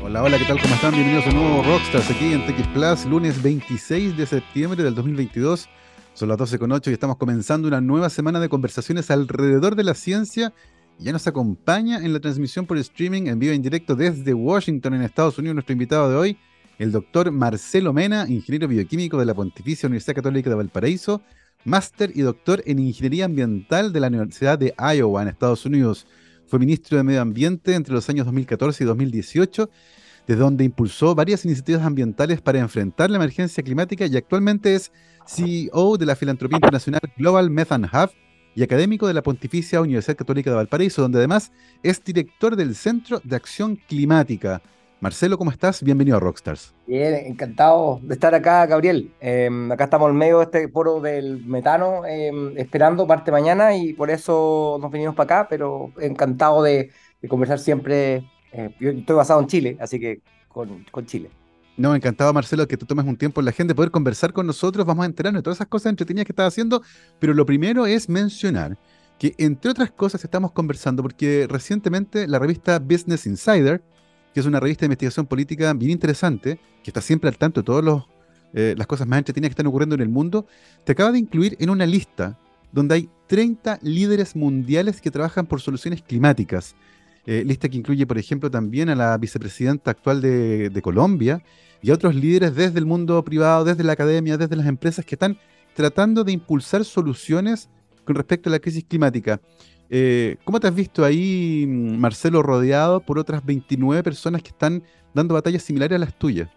Hola, hola, ¿qué tal? ¿Cómo están? Bienvenidos a un nuevo Rockstars aquí en TX Plus, lunes 26 de septiembre del 2022. Son las 12.08 y estamos comenzando una nueva semana de conversaciones alrededor de la ciencia. Ya nos acompaña en la transmisión por streaming en vivo en directo desde Washington, en Estados Unidos, nuestro invitado de hoy, el doctor Marcelo Mena, ingeniero bioquímico de la Pontificia Universidad Católica de Valparaíso, máster y doctor en ingeniería ambiental de la Universidad de Iowa en Estados Unidos. Fue ministro de Medio Ambiente entre los años 2014 y 2018, desde donde impulsó varias iniciativas ambientales para enfrentar la emergencia climática y actualmente es CEO de la filantropía internacional Global Methane Hub y académico de la Pontificia Universidad Católica de Valparaíso, donde además es director del Centro de Acción Climática. Marcelo, ¿cómo estás? Bienvenido a Rockstars. Bien, encantado de estar acá, Gabriel. Em, acá estamos en medio de este foro del metano, em, esperando parte mañana y por eso nos venimos para acá, pero encantado de, conversar siempre. Eh, yo estoy basado en Chile, así que con, Chile. No, encantado, Marcelo, que tú tomes un tiempo en la gente, poder conversar con nosotros. Vamos a enterarnos de todas esas cosas entretenidas que estás haciendo, pero lo primero es mencionar que, entre otras cosas, estamos conversando porque recientemente la revista Business Insider que es una revista de investigación política bien interesante, que está siempre al tanto de todas eh, las cosas más entretenidas que están ocurriendo en el mundo, te acaba de incluir en una lista donde hay 30 líderes mundiales que trabajan por soluciones climáticas. Eh, lista que incluye, por ejemplo, también a la vicepresidenta actual de, de Colombia y a otros líderes desde el mundo privado, desde la academia, desde las empresas que están tratando de impulsar soluciones con respecto a la crisis climática. Eh, ¿Cómo te has visto ahí, Marcelo, rodeado por otras 29 personas que están dando batallas similares a las tuyas?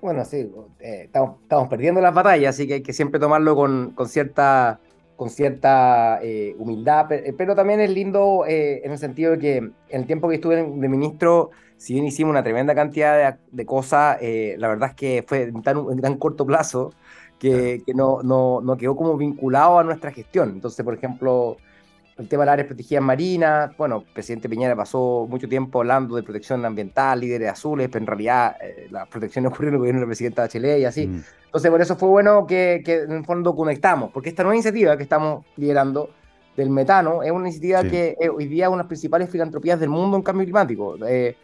Bueno, sí, eh, estamos, perdiendo las batallas, así que hay que siempre tomarlo con, cierta, con cierta eh, humildad, pero, también es lindo en el sentido de que en el tiempo que estuve de ministro, si bien hicimos una tremenda cantidad de, cosas, la verdad es que fue en tan, tan corto plazo que, que no, no, no quedó como vinculado a nuestra gestión. Entonces, por ejemplo el tema de las áreas protegidas marinas, bueno, el presidente Piñera pasó mucho tiempo hablando de protección ambiental, líderes azules, pero en realidad eh, la protección ocurrió en el gobierno del presidente Bachelet y así. Mm. Entonces, por eso fue bueno que, en el fondo conectamos, porque esta nueva iniciativa que estamos liderando del metano es una iniciativa que eh, hoy día es una de las principales filantropías del mundo en cambio climático. Eh,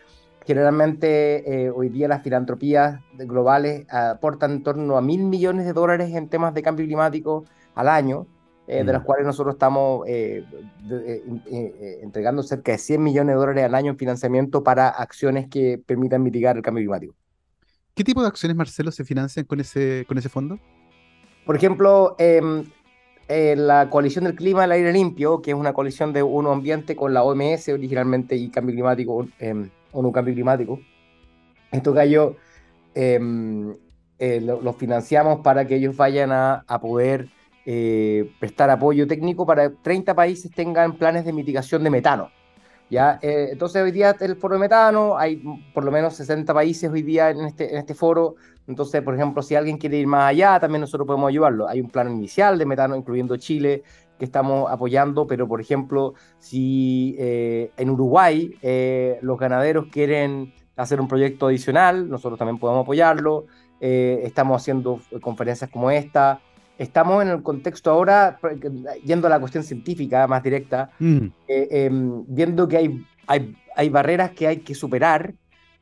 generalmente hoy día las filantropías globales aportan en torno a mil millones de dólares en temas de cambio climático al año. Eh, de las cuales nosotros estamos eh, eh, entregando cerca de 100 millones de dólares al año en financiamiento para acciones que permitan mitigar el cambio climático. ¿Qué tipo de acciones, Marcelo, se financian con ese, con ese fondo? Por ejemplo, em, la coalición del clima del aire limpio, que es una coalición de uno ambiente con la OMS originalmente y cambio climático, ONU Cambio Climático. Esto cayó, em, los financiamos para que ellos vayan a, a poder eh, prestar apoyo técnico para que 30 países tengan planes de mitigación de metano. ¿ya? Eh, entonces hoy día el foro de metano, hay por lo menos 60 países hoy día en este, en este foro, entonces por ejemplo si alguien quiere ir más allá, también nosotros podemos ayudarlo. Hay un plan inicial de metano, incluyendo Chile, que estamos apoyando, pero por ejemplo si eh, en Uruguay los ganaderos quieren hacer un proyecto adicional, nosotros también podemos apoyarlo. estamos haciendo conferencias como esta, estamos en el contexto ahora, yendo a la cuestión científica más directa, mm. eh, em, viendo que hay, hay, hay, barreras que hay que superar.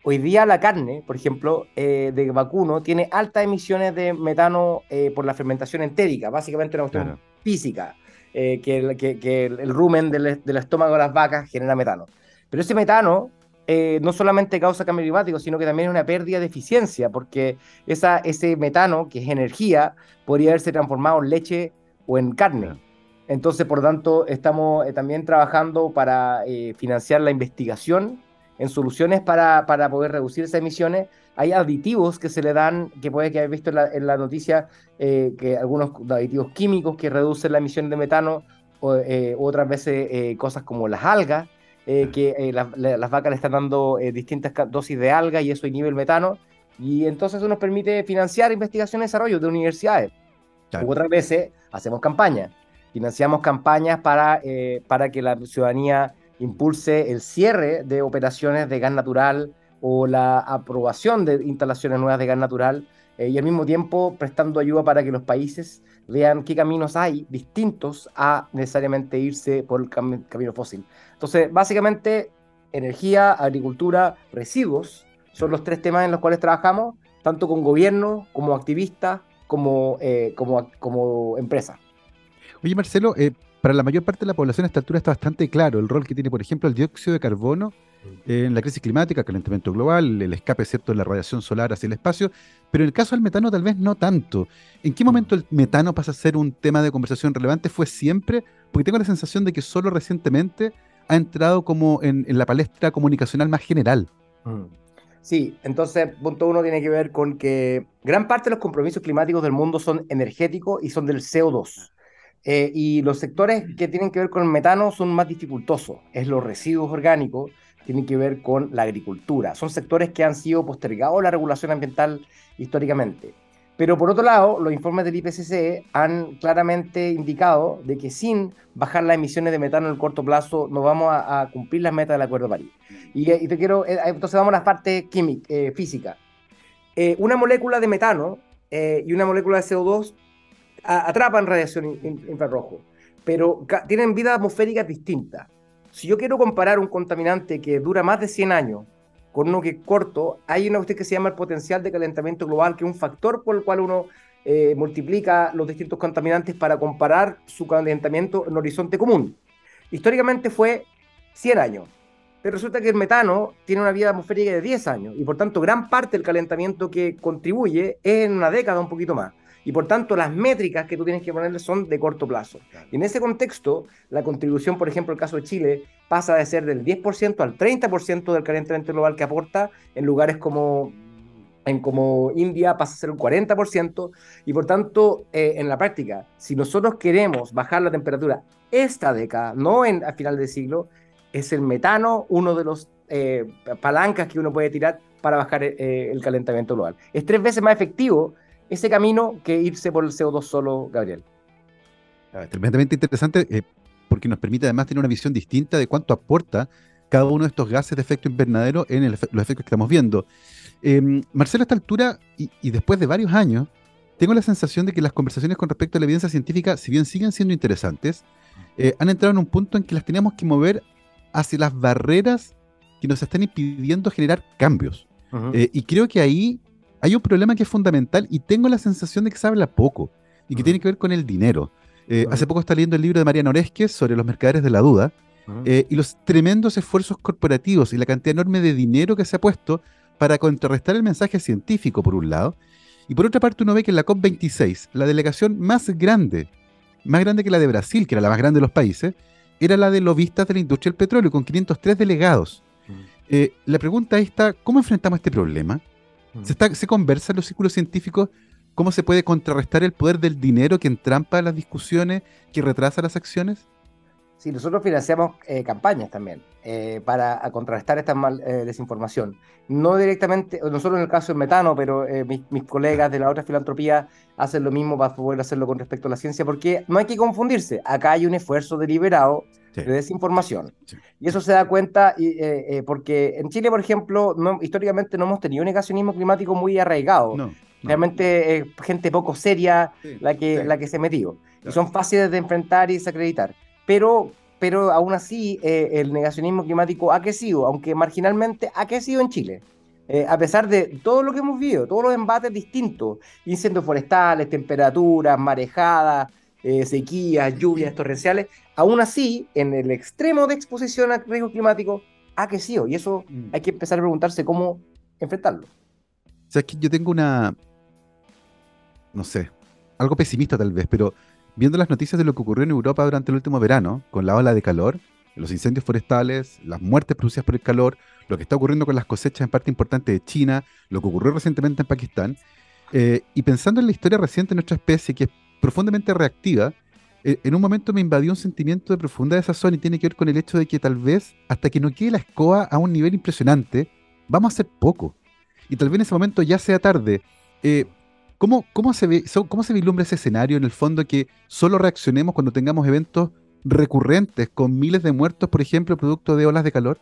Hoy día la carne, por ejemplo, eh, de vacuno, tiene altas emisiones de metano eh, por la fermentación entérica, básicamente una cuestión física, que, que, que, el rumen del, del estómago de las vacas genera metano. Pero ese metano eh, no solamente causa cambio climático, sino que también es una pérdida de eficiencia, porque esa, ese metano, que es energía, podría haberse transformado en leche o en carne. Entonces, por lo tanto, estamos eh, también trabajando para eh, financiar la investigación en soluciones para, para, poder reducir esas emisiones. Hay aditivos que se le dan, que puede que hayas visto en la, noticia, que algunos aditivos químicos que reducen la emisión de metano, o, otras veces cosas como las algas, eh, que eh, las vacas le están dando eh, distintas dosis de alga y eso inhibe el metano. Y entonces eso nos permite financiar investigación y desarrollo de universidades. Otras veces hacemos campañas. Financiamos campañas para, para que la ciudadanía impulse el cierre de operaciones de gas natural o la aprobación de instalaciones nuevas de gas natural y al mismo tiempo prestando ayuda para que los países vean qué caminos hay distintos a necesariamente irse por el camino fósil. Entonces, básicamente, energía, agricultura, residuos, son los tres temas en los cuales trabajamos, tanto con gobierno como activistas, como, eh, como, como empresa. Oye, Marcelo, eh, para la mayor parte de la población a esta altura está bastante claro el rol que tiene, por ejemplo, el dióxido de carbono en la crisis climática, calentamiento global, el escape excepto de la radiación solar hacia el espacio, pero en el caso del metano tal vez no tanto. ¿En qué momento el metano pasa a ser un tema de conversación relevante? ¿Fue siempre? Porque tengo la sensación de que solo recientemente ha entrado como en, la palestra comunicacional más general. Mm. Sí, entonces, punto uno tiene que ver con que gran parte de los compromisos climáticos del mundo son energéticos y son del CO2. Eh, y los sectores que tienen que ver con el metano son más dificultosos. Es los residuos orgánicos, tienen que ver con la agricultura. Son sectores que han sido postergados la regulación ambiental históricamente. Pero por otro lado, los informes del IPCC han claramente indicado de que sin bajar las emisiones de metano en el corto plazo no vamos a, cumplir las metas del Acuerdo de París. Y, te quiero, eh, entonces vamos a la parte química, eh, física. Eh, una molécula de metano y una molécula de CO2 atrapan radiación infrarrojo, pero tienen vida atmosférica distinta. Si yo quiero comparar un contaminante que dura más de 100 años con uno que es corto, hay una cuestión que se llama el potencial de calentamiento global, que es un factor por el cual uno eh, multiplica los distintos contaminantes para comparar su calentamiento en horizonte común. Históricamente fue 100 años, pero resulta que el metano tiene una vida atmosférica de 10 años y por tanto gran parte del calentamiento que contribuye es en una década un poquito más y por tanto las métricas que tú tienes que ponerle son de corto plazo. Y en ese contexto, la contribución, por ejemplo, el caso de Chile, pasa de ser del 10% al 30% del calentamiento global que aporta en lugares como en como India pasa a ser un 40%, y por tanto, eh, en la práctica, si nosotros queremos bajar la temperatura esta década, no en, a final de siglo, es el metano uno de los eh, palancas que uno puede tirar para bajar eh, el calentamiento global. Es tres veces más efectivo ese camino que irse por el CO2 solo, Gabriel. Ah, tremendamente interesante eh, porque nos permite además tener una visión distinta de cuánto aporta cada uno de estos gases de efecto invernadero en los efectos que estamos viendo. Em, Marcelo, a esta altura y, después de varios años, tengo la sensación de que las conversaciones con respecto a la evidencia científica, si bien siguen siendo interesantes, eh, han entrado en un punto en que las tenemos que mover hacia las barreras que nos están impidiendo generar cambios. Eh, y creo que ahí hay un problema que es fundamental y tengo la sensación de que se habla poco y que tiene que ver con el dinero. Eh, hace poco está leyendo el libro de Mariano Oresques sobre los mercaderes de la duda eh, y los tremendos esfuerzos corporativos y la cantidad enorme de dinero que se ha puesto para contrarrestar el mensaje científico, por un lado. Y por otra parte, uno ve que en la COP26, la delegación más grande, más grande que la de Brasil, que era la más grande de los países, era la de lobistas de la industria del petróleo, con 503 delegados. Eh, la pregunta está, ¿cómo enfrentamos este problema? ¿Se, conversa en los círculos científicos cómo se puede contrarrestar el poder del dinero que entrampa las discusiones, que retrasa las acciones? Sí, nosotros financiamos eh, campañas también eh, para contrarrestar esta mal, eh, desinformación. No directamente, no solo en el caso del metano, pero mis, mis, colegas de la otra filantropía hacen lo mismo para poder hacerlo con respecto a la ciencia, porque no hay que confundirse. Acá hay un esfuerzo deliberado de desinformación. Y eso se da cuenta porque en Chile, por ejemplo, no, históricamente no hemos tenido un negacionismo climático muy arraigado. Realmente es gente poco seria la, que, la que se metió. Y son fáciles de enfrentar y desacreditar pero, pero aún así eh, el negacionismo climático ha crecido, aunque marginalmente ha crecido en Chile. Eh, a pesar de todo lo que hemos vivido, todos los embates distintos, incendios forestales, temperaturas, marejadas, eh, sequías, lluvias torrenciales, aún así, en el extremo de exposición al riesgo climático, ha crecido. Y eso mm. hay que empezar a preguntarse cómo enfrentarlo. O sea, es que yo tengo una, no sé, algo pesimista tal vez, pero viendo las noticias de lo que ocurrió en Europa durante el último verano, con la ola de calor, los incendios forestales, las muertes producidas por el calor, lo que está ocurriendo con las cosechas en parte importante de China, lo que ocurrió recientemente en Pakistán, eh, y pensando en la historia reciente de nuestra especie, que es profundamente reactiva, en un momento me invadió un sentimiento de profunda desazón y tiene que ver con el hecho de que tal vez, hasta que no quede la escoba a un nivel impresionante, vamos a hacer poco. Y tal vez en ese momento ya sea tarde. Eh, ¿Cómo, cómo, se ¿Cómo se vislumbra ese escenario en el fondo que solo reaccionemos cuando tengamos eventos recurrentes con miles de muertos, por ejemplo, producto de olas de calor?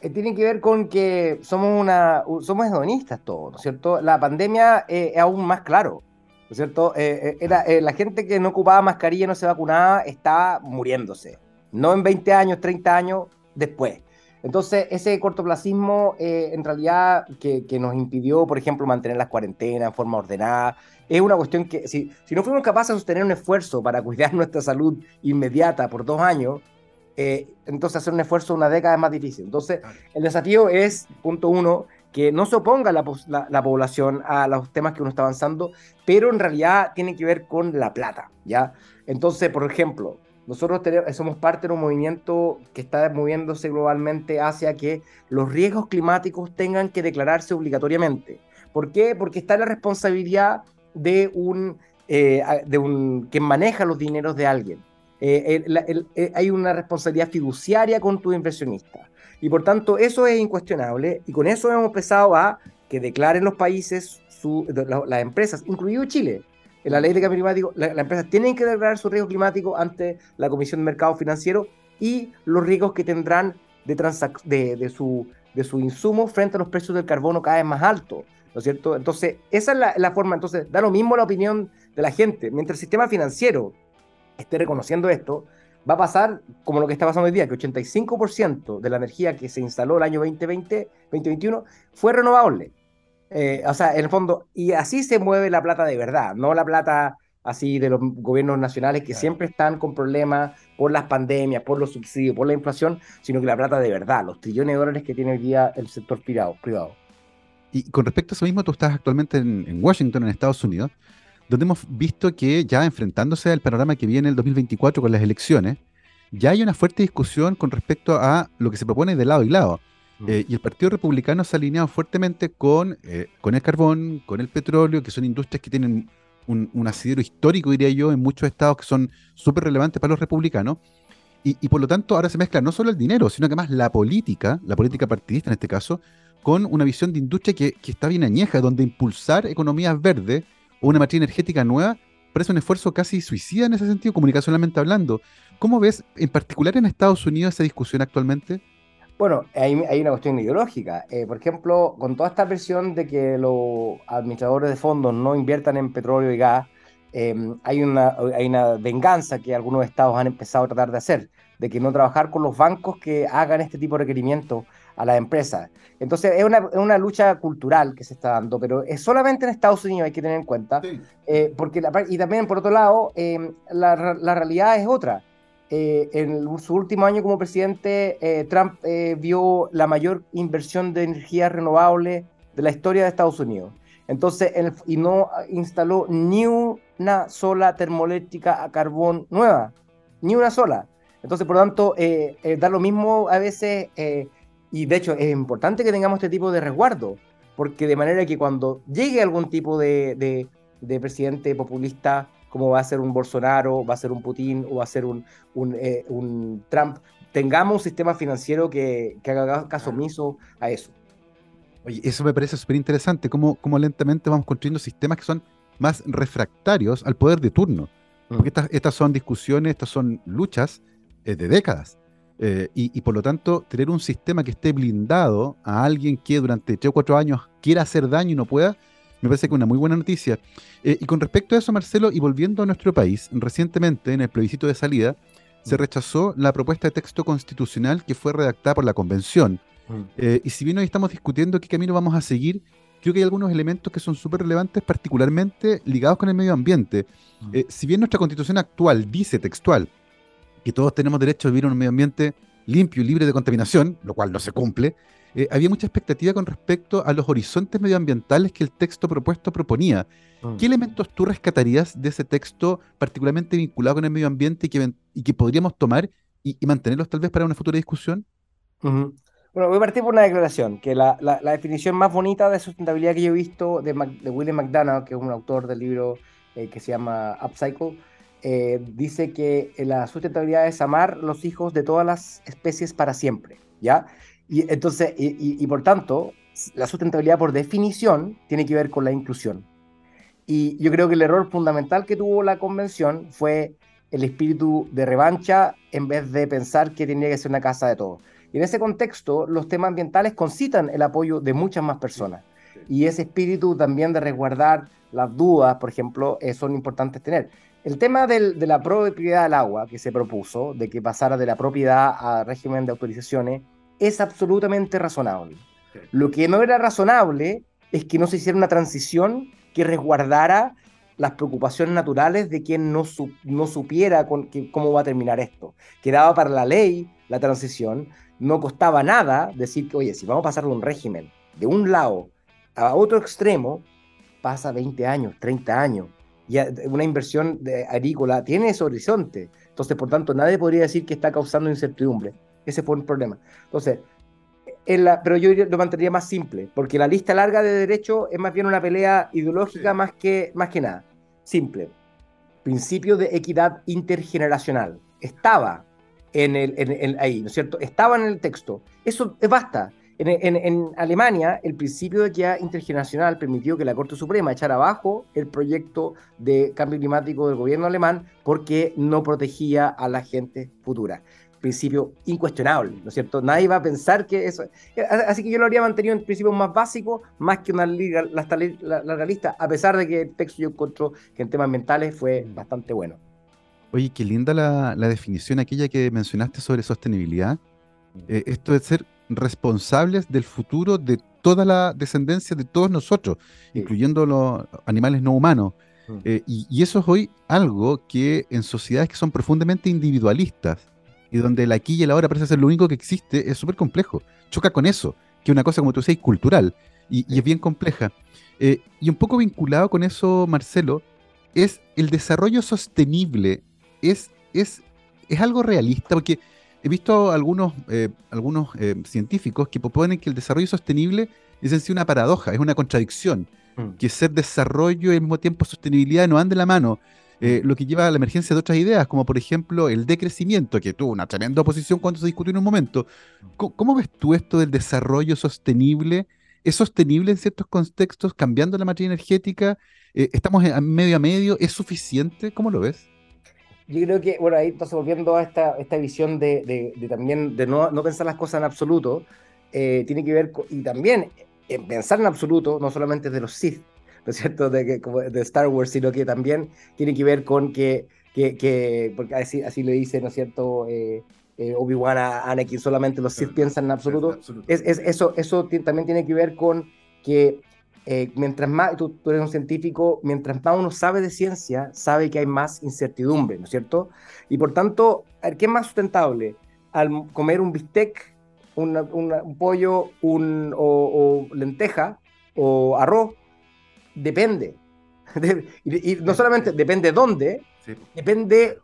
Eh, tiene que ver con que somos una somos hedonistas todos, ¿no es cierto? La pandemia eh, es aún más claro, ¿no es cierto? Eh, era, la gente que no ocupaba mascarilla, no se vacunaba, estaba muriéndose. No en 20 años, 30 años después. Entonces, ese cortoplacismo, eh, en realidad, que, nos impidió, por ejemplo, mantener las cuarentenas en forma ordenada, es una cuestión que, si, si no fuimos capaces de sostener un esfuerzo para cuidar nuestra salud inmediata por dos años, eh, entonces hacer un esfuerzo una década es más difícil. Entonces, el desafío es, punto uno, que no se oponga la, la, población a los temas que uno está avanzando, pero en realidad tiene que ver con la plata, ¿ya? Entonces, por ejemplo, nosotros somos parte de un movimiento que está moviéndose globalmente hacia que los riesgos climáticos tengan que declararse obligatoriamente. ¿Por qué? Porque está la responsabilidad de un, eh, de un quien maneja los dineros de alguien. Eh, eh, hay una responsabilidad fiduciaria con tu inversionista. Y por tanto, eso es incuestionable. Y con eso hemos empezado a que declaren los países, su, las empresas, incluido Chile, en la ley de cambio climático, las empresas tienen que declarar su riesgo climático ante la Comisión de Mercado Financiero y los riesgos que tendrán de, de, de, su, de su insumo frente a los precios del carbono cada vez más altos. ¿No es cierto? Entonces, esa es la, la, forma. Entonces, da lo mismo la opinión de la gente. Mientras el sistema financiero esté reconociendo esto, va a pasar como lo que está pasando hoy día, que 85% de la energía que se instaló el año 2020, 2021 fue renovable. Eh, o sea, en el fondo, y así se mueve la plata de verdad, no la plata así de los gobiernos nacionales que siempre están con problemas por las pandemias, por los subsidios, por la inflación, sino que la plata de verdad, los trillones de dólares que tiene hoy día el sector privado. privado. Y con respecto a eso mismo, tú estás actualmente en, Washington, en Estados Unidos, donde hemos visto que ya enfrentándose al panorama que viene el 2024 con las elecciones, ya hay una fuerte discusión con respecto a lo que se propone de lado y lado. Eh, y el Partido Republicano se ha alineado fuertemente con, eh, con el carbón, con el petróleo, que son industrias que tienen un, asidero histórico, diría yo, en muchos estados que son súper relevantes para los republicanos. Y, por lo tanto ahora se mezcla no solo el dinero, sino que más la política, la política partidista en este caso, con una visión de industria que, que está bien añeja, donde impulsar economías verdes una matriz energética nueva parece un esfuerzo casi suicida en ese sentido, comunicacionalmente hablando. ¿Cómo ves en particular en Estados Unidos esa discusión actualmente? Bueno, hay, hay una cuestión ideológica. Eh, por ejemplo, con toda esta presión de que los administradores de fondos no inviertan en petróleo y gas, em, hay, una, hay una venganza que algunos estados han empezado a tratar de hacer, de que no trabajar con los bancos que hagan este tipo de requerimientos a las empresas. Entonces, es una, es una, lucha cultural que se está dando, pero es solamente en Estados Unidos, hay que tener en cuenta, eh, porque y también, por otro lado, em, la, la realidad es otra. Eh, en su último año como presidente, eh, Trump eh, vio la mayor inversión de energía renovable de la historia de Estados Unidos. Entonces, y no instaló ni una sola termoeléctrica a carbón nueva, ni una sola. Entonces, por lo tanto, da lo mismo a veces, y de hecho es importante que tengamos este tipo de resguardo, porque de manera que cuando llegue algún tipo de, de presidente populista como va a ser un Bolsonaro, va a ser un Putin o va a ser un, un, eh, Trump, tengamos un sistema financiero que, que, haga caso omiso a eso. Oye, eso me parece súper interesante, cómo, cómo, lentamente vamos construyendo sistemas que son más refractarios al poder de turno. Mm. Porque estas, estas son discusiones, estas son luchas eh, de décadas. Eh, y, y, por lo tanto, tener un sistema que esté blindado a alguien que durante 3 o 4 años quiera hacer daño y no pueda, me parece que es una muy buena noticia. Eh, y con respecto a eso, Marcelo, y volviendo a nuestro país, recientemente en el plebiscito de salida, se mm. rechazó la propuesta de texto constitucional que fue redactada por la convención. Mm. Eh, y si bien hoy estamos discutiendo qué camino vamos a seguir, creo que hay algunos elementos que son súper relevantes, particularmente ligados con el medio ambiente. Mm. Si bien nuestra constitución actual dice textual que todos tenemos derecho a vivir en un medio ambiente limpio y libre de contaminación, lo cual no se cumple, eh, había mucha expectativa con respecto a los horizontes medioambientales que el texto propuesto proponía. Mm. ¿Qué elementos tú rescatarías de ese texto particularmente vinculado con el medio ambiente y que, y que podríamos tomar y, mantenerlos tal vez para una futura discusión? Bueno, voy a partir por una declaración, que la, la, definición más bonita de sustentabilidad que yo he visto de, de William McDonough, que es un autor del libro eh, que se llama Upcycle, eh, dice que la sustentabilidad es amar los hijos de todas las especies para siempre, ¿ya? Y entonces, y, por tanto, la sustentabilidad por definición tiene que ver con la inclusión. Y yo creo que el error fundamental que tuvo la convención fue el espíritu de revancha en vez de pensar que tenía que ser una casa de todos. Y en ese contexto, los temas ambientales concitan el apoyo de muchas más personas. Y ese espíritu también de resguardar las dudas, por ejemplo, eh, son importantes tener. El tema del, de la propiedad del agua que se propuso, de que pasara de la propiedad a régimen de autorizaciones, es absolutamente razonable. Lo que no era razonable es que no se hiciera una transición que resguardara las preocupaciones naturales de quien no, no supiera con, cómo va a terminar esto. Quedaba para la ley la transición, no costaba nada decir que, oye, si vamos a pasar de un régimen de un lado a otro extremo, pasa 20 años, 30 años. Y una inversión de agrícola tiene ese horizonte. Entonces, por tanto, nadie podría decir que está causando incertidumbre. Ese fue un problema. Entonces, pero yo lo mantendría más simple, porque la lista larga de derechos es más bien una pelea ideológica más, que, más que nada. Simple. Principio de equidad intergeneracional. Estaba en el, ahí, ¿no es cierto? Estaba en el texto. Eso basta. En, Alemania, el principio de equidad intergeneracional permitió que la Corte Suprema echara abajo el proyecto de cambio climático del gobierno alemán porque no protegía a la gente futura principio incuestionable, ¿no es cierto? Nadie va a pensar que eso... Así que yo lo habría mantenido en principios más básicos, más que una liga, la, la, lista, a pesar de que el texto yo encuentro que en temas ambientales fue bastante bueno. Oye, qué linda la, definición aquella que mencionaste sobre sostenibilidad. Eh, esto de ser responsables del futuro de toda la descendencia de todos nosotros, incluyendo los animales no humanos. Eh, y, y, eso es hoy algo que en sociedades que son profundamente individualistas, y donde el aquí y el ahora parece ser lo único que existe, es súper complejo. Choca con eso, que es una cosa, como tú decías, cultural y, es bien compleja. Eh, y un poco vinculado con eso, Marcelo, es el desarrollo sostenible. Es, es, es algo realista, porque he visto algunos, eh, algunos eh, científicos que proponen que el desarrollo sostenible es en sí una paradoja, es una contradicción, mm. que ser desarrollo y al mismo tiempo sostenibilidad no van de la mano. Eh, lo que lleva a la emergencia de otras ideas, como por ejemplo el decrecimiento, que tuvo una tremenda oposición cuando se discutió en un momento. ¿Cómo, ves tú esto del desarrollo sostenible? ¿Es sostenible en ciertos contextos, cambiando la materia energética? Eh, ¿Estamos a medio a medio? ¿Es suficiente? ¿Cómo lo ves? Yo creo que, bueno, ahí entonces volviendo a esta, esta visión de, también de no, no, pensar las cosas en absoluto, eh, tiene que ver, con, y también en pensar en absoluto, no solamente de los Sith, ¿no es cierto?, de, que, como de Star Wars, sino que también tiene que ver con que, que, porque así, así le dice, ¿no es cierto?, eh, eh, Obi-Wan a Anakin, solamente los Sith piensan en absoluto. Es, es, eso eso también tiene que ver con que eh, mientras más, tú, tú, eres un científico, mientras más uno sabe de ciencia, sabe que hay más incertidumbre, ¿no es cierto? Y por tanto, ¿qué es más sustentable? Al comer un bistec, un pollo un, o, o lenteja o arroz, depende. y, no solamente depende dónde, depende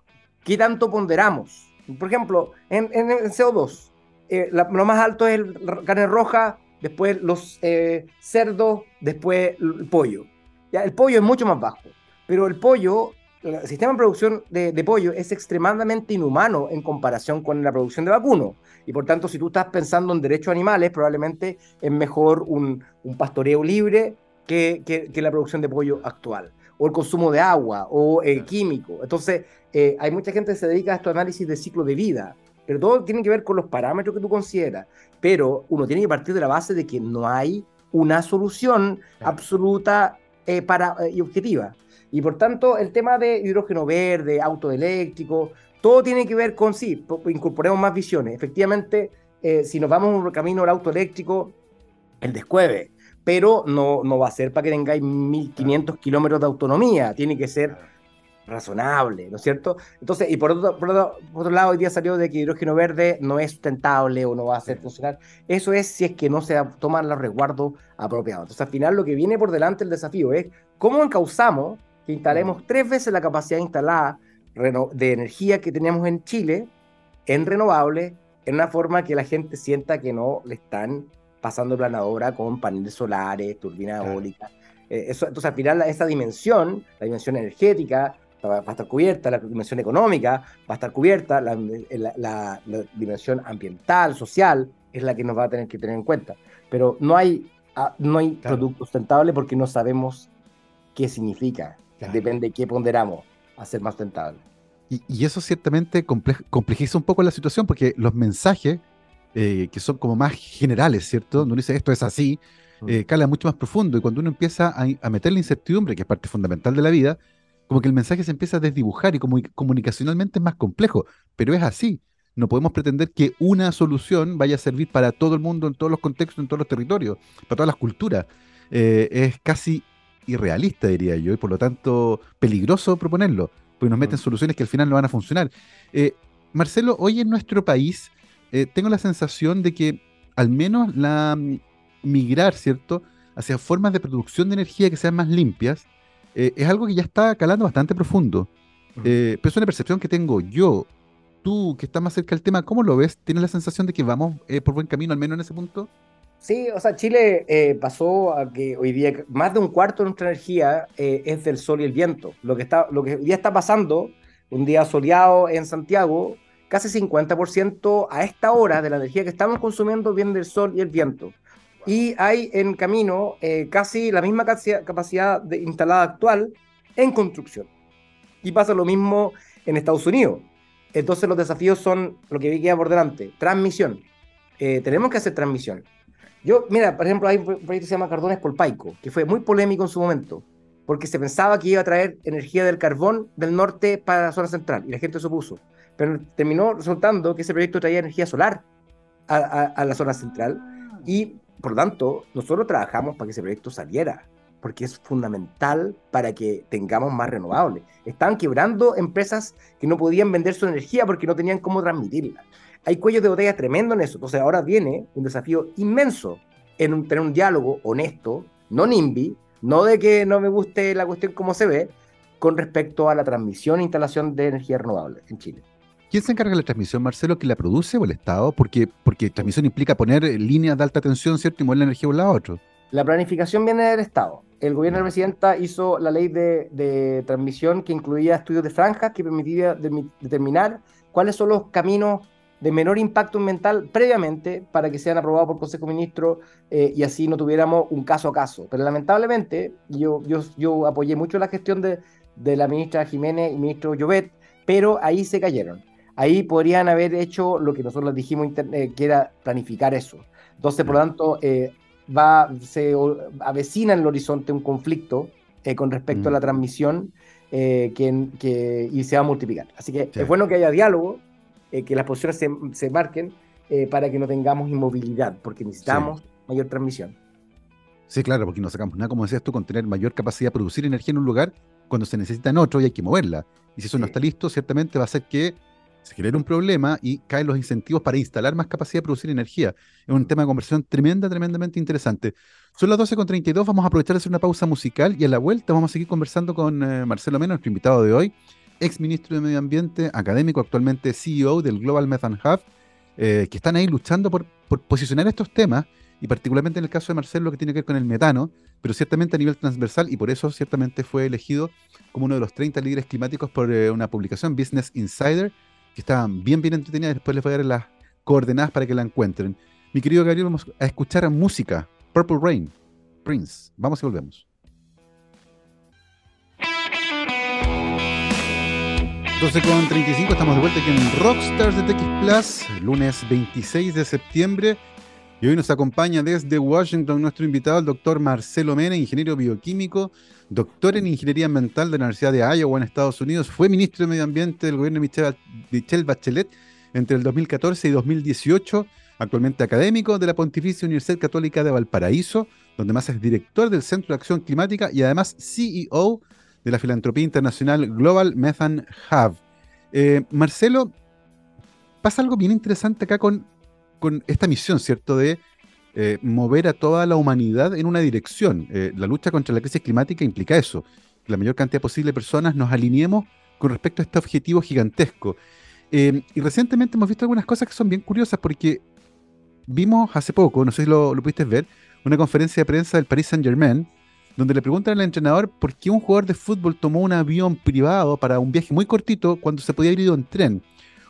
qué tanto ponderamos. Por ejemplo, en, en, CO2, eh, lo más alto es la carne roja, después los eh, cerdos, después el pollo. Ya, el pollo es mucho más bajo, pero el pollo, el sistema de producción de, pollo es extremadamente inhumano en comparación con la producción de vacuno. Y por tanto, si tú estás pensando en derechos animales, probablemente es mejor un, un pastoreo libre que, la producción de pollo actual, o el consumo de agua, o el químico. Entonces, eh, hay mucha gente que se dedica a este análisis de ciclo de vida, pero todo tiene que ver con los parámetros que tú consideras. Pero uno tiene que partir de la base de que no hay una solución absoluta eh, para, eh, y objetiva. Y por tanto, el tema de hidrógeno verde, auto eléctrico, todo tiene que ver con, sí, incorporemos más visiones. Efectivamente, si nos vamos un camino al auto eléctrico, el descueve, pero no, no va a ser para que tengáis 1500 kilómetros de autonomía, tiene que ser razonable, ¿no es cierto? Entonces, y por otro, por otro, lado, hoy día salió de que hidrógeno verde no es sustentable o no va a ser funcional. Eso es si es que no se toman los resguardos apropiados. Entonces, al final, lo que viene por delante el desafío es cómo encauzamos que instalemos tres veces la capacidad instalada de energía que tenemos en Chile en renovable, en una forma que la gente sienta que no le están pasando planadora con paneles solares, turbinas eólicas. Eh, eso, entonces, al final, esa dimensión, la dimensión energética, va a estar cubierta, la dimensión económica va a estar cubierta, la, la, dimensión ambiental, social, es la que nos va a tener que tener en cuenta. Pero no hay, ah, no hay producto sustentable porque no sabemos qué significa. Depende de qué ponderamos a ser más sustentable. Y, y eso ciertamente complejiza un poco la situación porque los mensajes eh, que son como más generales, ¿cierto? Donde uno dice esto es así, eh, cala mucho más profundo. Y cuando uno empieza a, meter la incertidumbre, que es parte fundamental de la vida, como que el mensaje se empieza a desdibujar y como comunicacionalmente es más complejo, pero es así. no podemos pretender que una solución vaya a servir para todo el mundo, en todos los contextos, en todos los territorios, para todas las culturas. Eh, es casi irrealista, diría yo, y por lo tanto peligroso proponerlo, porque nos meten mm. soluciones que al final no van a funcionar. Eh, Marcelo, hoy en nuestro país eh, tengo la sensación de que al menos la mm, migrar, ¿cierto?, hacia formas de producción de energía que sean más limpias, es algo que ya está calando bastante profundo. Mm. pero es una percepción que tengo yo. Tú, que estás más cerca del tema, ¿cómo lo ves? ¿Tienes la sensación de que vamos por buen camino, al menos en ese punto? Sí, o sea, Chile eh, pasó a que hoy día más de un cuarto de nuestra energía eh, es del sol y el viento. Lo que, está, lo que hoy día está pasando, un día soleado en Santiago, casi 50% a esta hora de la energía que estamos consumiendo viene del sol y el viento. Y hay en camino eh, casi la misma capacidad de, instalada actual en construcción. Y pasa lo mismo en Estados Unidos. Entonces los desafíos son lo que queda por delante, transmisión. tenemos que hacer transmisión yo, mira, por ejemplo, hay un proyecto que se llama Cardones Polpaico, que fue muy polémico en su momento, porque se pensaba que iba a traer energía del carbón del norte para la zona central, y la gente se opuso. Pero terminó resultando que ese proyecto traía energía solar a, la zona central, y por lo tanto, nosotros trabajamos para que ese proyecto saliera, porque es fundamental para que tengamos más renovables. Estaban quebrando empresas que no podían vender su energía porque no tenían cómo transmitirla hay cuellos de botella tremendo en eso. Entonces ahora viene un desafío inmenso en tener un diálogo honesto, no NIMBY, no de que no me guste la cuestión como se ve, con respecto a la transmisión e instalación de energía renovable en Chile. ¿Quién se encarga de la transmisión, Marcelo? ¿Que la produce o el Estado? Porque, porque transmisión implica poner líneas de alta tensión, ¿cierto? Y mover la energía de un lado a otro. La planificación viene del Estado. El gobierno de la presidenta hizo la ley de, transmisión que incluía estudios de franjas que permitía determinar cuáles son los caminos de menor impacto ambiental previamente para que sean aprobados por Consejo Ministro eh, y así no tuviéramos un caso a caso. Pero lamentablemente yo, apoyé mucho la gestión de, de la ministra Jiménez y ministro Llobet, pero ahí se cayeron. Ahí podrían haber hecho lo que nosotros dijimos eh, que era planificar eso. Entonces, por lo tanto, eh, va, se avecina en el horizonte un conflicto con respecto a la mm. transmisión que, que, y se va a multiplicar. Así que es bueno que haya diálogo, eh, que las posiciones se, marquen eh, para que no tengamos inmovilidad, porque necesitamos mayor transmisión. Sí, claro, porque no sacamos nada, como decías tú, con tener mayor capacidad de producir energía en un lugar cuando se necesita en otro y hay que moverla. Y si eso no está listo, ciertamente va a hacer que se genere un problema y caen los incentivos para instalar más capacidad de producir energía. Es un tema de conversación tremenda, tremendamente interesante. Son las 12.32, vamos a aprovechar de hacer una pausa musical y a la vuelta vamos a seguir conversando con eh, Marcelo Mena, nuestro invitado de hoy, ex ministro de Medio Ambiente, académico, actualmente CEO del Global Methane Hub, eh, que están ahí luchando por, posicionar estos temas, y particularmente en el caso de Marcelo, lo que tiene que ver con el metano, pero ciertamente a nivel transversal, y por eso ciertamente fue elegido como uno de los 30 líderes climáticos por eh, una publicación, Business Insider, que está bien, bien entretenida, y después les voy a dar las coordenadas para que la encuentren. Mi querido Gabriel, vamos a escuchar música, Purple Rain, Prince. Vamos y volvemos. 12 con 35, estamos de vuelta aquí en Rockstars de TX Plus, lunes 26 de septiembre. Y hoy nos acompaña desde Washington nuestro invitado, el doctor Marcelo Mena, ingeniero bioquímico, doctor en ingeniería ambiental de la Universidad de Iowa en Estados Unidos, fue ministro de Medio Ambiente del gobierno de Michelle Bachelet entre el 2014 y 2018, actualmente académico de la Pontificia Universidad Católica de Valparaíso, donde más es director del Centro de Acción Climática y además CEO de la filantropía internacional Global Methane Hub. Eh, Marcelo, pasa algo bien interesante acá con, con esta misión, ¿cierto? De eh, mover a toda la humanidad en una dirección. Eh, la lucha contra la crisis climática implica eso, que la mayor cantidad posible de personas nos alineemos con respecto a este objetivo gigantesco. y recientemente hemos visto algunas cosas que son bien curiosas porque vimos hace poco, no sé si lo, lo pudiste ver, una conferencia de prensa del Paris Saint Germain, donde le preguntan al entrenador por qué un jugador de fútbol tomó un avión privado para un viaje muy cortito cuando se podía haber ido en tren.